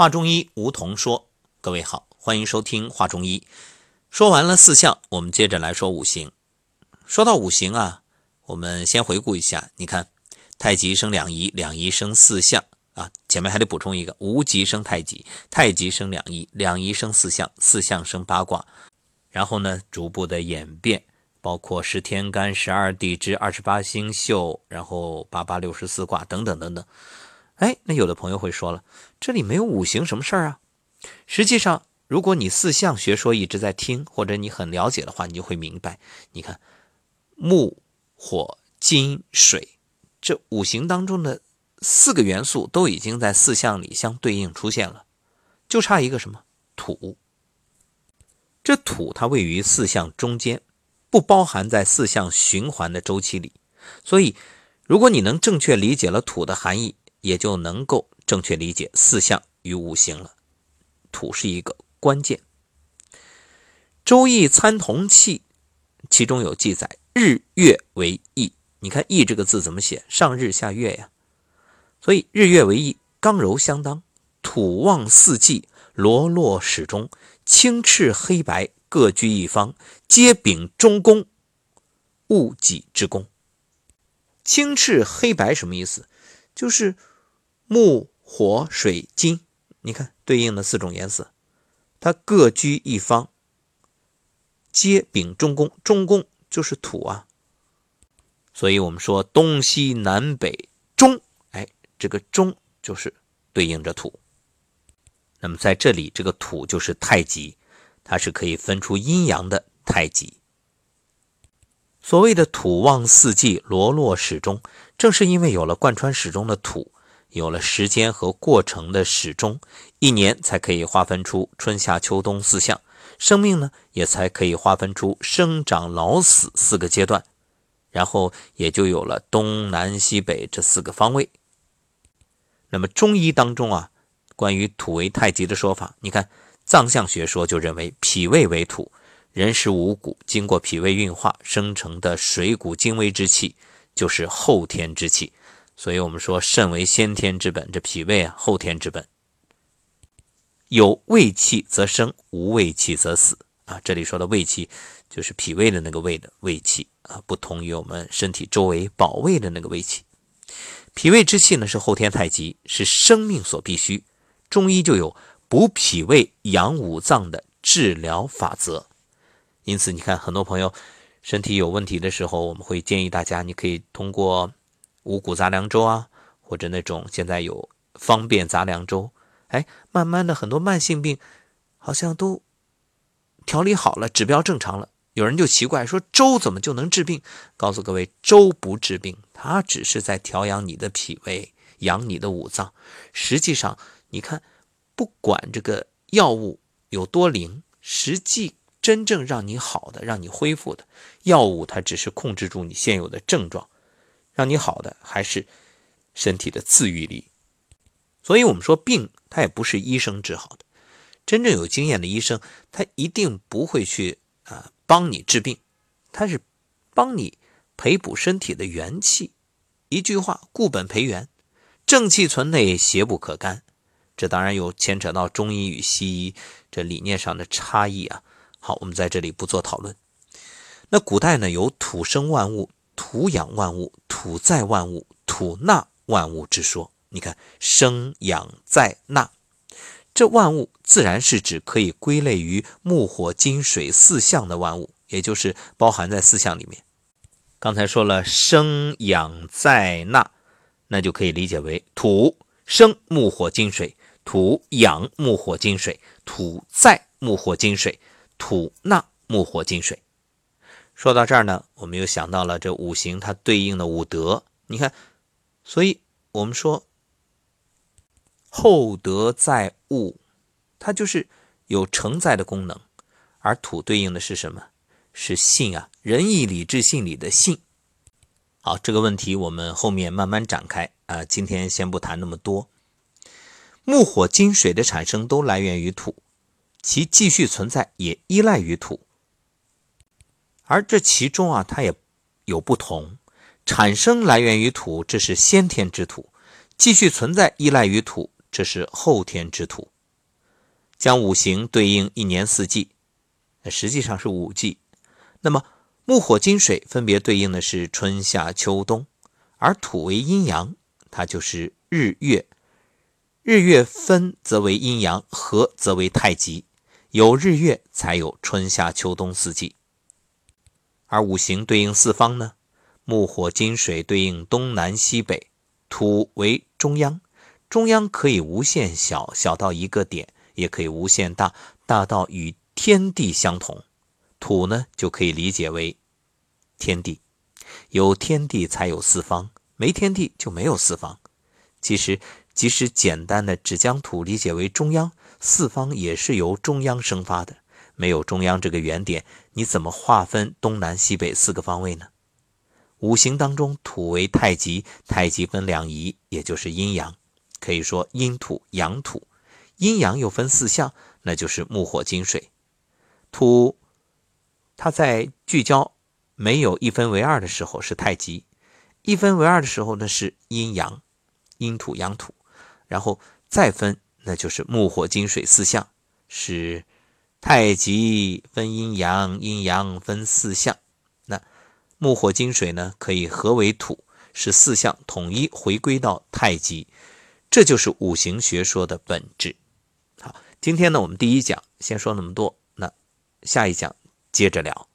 华中医吴桐说：“各位好，欢迎收听华中医。说完了四象，我们接着来说五行。说到五行啊，我们先回顾一下。你看，太极生两仪，两仪生四象啊。前面还得补充一个：无极生太极，太极生两仪，两仪生四象，四象生八卦。然后呢，逐步的演变，包括十天干、十二地支、二十八星宿，然后八八六十四卦等等等等。”哎，那有的朋友会说了，这里没有五行什么事儿啊？实际上，如果你四象学说一直在听，或者你很了解的话，你就会明白。你看，木、火、金、水这五行当中的四个元素都已经在四象里相对应出现了，就差一个什么土。这土它位于四象中间，不包含在四象循环的周期里。所以，如果你能正确理解了土的含义，也就能够正确理解四象与五行了。土是一个关键。《周易》参同气，其中有记载：日月为翼。你看“翼”这个字怎么写？上日下月呀。所以日月为翼，刚柔相当。土旺四季，罗络始终，青赤黑白各居一方，皆秉中宫，戊己之功。青赤黑白什么意思？就是。木、火、水、金，你看对应的四种颜色，它各居一方，皆秉中宫。中宫就是土啊，所以我们说东西南北中，哎，这个中就是对应着土。那么在这里，这个土就是太极，它是可以分出阴阳的太极。所谓的土旺四季，罗络始终，正是因为有了贯穿始终的土。有了时间和过程的始终，一年才可以划分出春夏秋冬四象，生命呢也才可以划分出生长老死四个阶段，然后也就有了东南西北这四个方位。那么中医当中啊，关于土为太极的说法，你看藏象学说就认为脾胃为土，人食五谷经过脾胃运化生成的水谷精微之气，就是后天之气。所以我们说，肾为先天之本，这脾胃啊，后天之本。有胃气则生，无胃气则死啊。这里说的胃气，就是脾胃的那个胃的胃气啊，不同于我们身体周围保卫的那个胃气。脾胃之气呢，是后天太极，是生命所必须。中医就有补脾胃、养五脏的治疗法则。因此，你看，很多朋友身体有问题的时候，我们会建议大家，你可以通过。五谷杂粮粥啊，或者那种现在有方便杂粮粥，哎，慢慢的很多慢性病好像都调理好了，指标正常了。有人就奇怪说，粥怎么就能治病？告诉各位，粥不治病，它只是在调养你的脾胃，养你的五脏。实际上，你看，不管这个药物有多灵，实际真正让你好的、让你恢复的药物，它只是控制住你现有的症状。让你好的还是身体的自愈力，所以我们说病，它也不是医生治好的。真正有经验的医生，他一定不会去啊帮你治病，他是帮你培补身体的元气。一句话，固本培元，正气存内，邪不可干。这当然有牵扯到中医与西医这理念上的差异啊。好，我们在这里不做讨论。那古代呢，有土生万物。土养万物，土载万物，土纳万物之说。你看，生养载纳，这万物自然是指可以归类于木火金水四象的万物，也就是包含在四象里面。刚才说了生养载纳，那就可以理解为土生木火金水，土养木火金水，土载木火金水，土纳木火金水。说到这儿呢，我们又想到了这五行它对应的五德。你看，所以我们说厚德载物，它就是有承载的功能。而土对应的是什么？是信啊，仁义礼智信里的信。好，这个问题我们后面慢慢展开啊，今天先不谈那么多。木火金水的产生都来源于土，其继续存在也依赖于土。而这其中啊，它也有不同。产生来源于土，这是先天之土；继续存在依赖于土，这是后天之土。将五行对应一年四季，实际上是五季。那么木火金水分别对应的是春夏秋冬，而土为阴阳，它就是日月。日月分则为阴阳，合则为太极。有日月才有春夏秋冬四季。而五行对应四方呢？木火金水对应东南西北，土为中央，中央可以无限小，小到一个点。也可以无限大，大到与天地相同。土呢，就可以理解为天地，有天地才有四方，没天地就没有四方。其实，即使简单的只将土理解为中央，四方也是由中央生发的。没有中央这个原点，你怎么划分东南西北四个方位呢？五行当中，土为太极，太极分两仪，也就是阴阳，可以说阴土阳土。阴阳又分四象，那就是木、火、金、水。土，它在聚焦没有一分为二的时候是太极，一分为二的时候呢是阴阳，阴土阳土，然后再分，那就是木、火、金、水四象，是太极分阴阳，阴阳分四象。那木、火、金、水呢可以合为土，使四象统一回归到太极，这就是五行学说的本质。好，今天呢，我们第一讲先说那么多，那下一讲接着聊。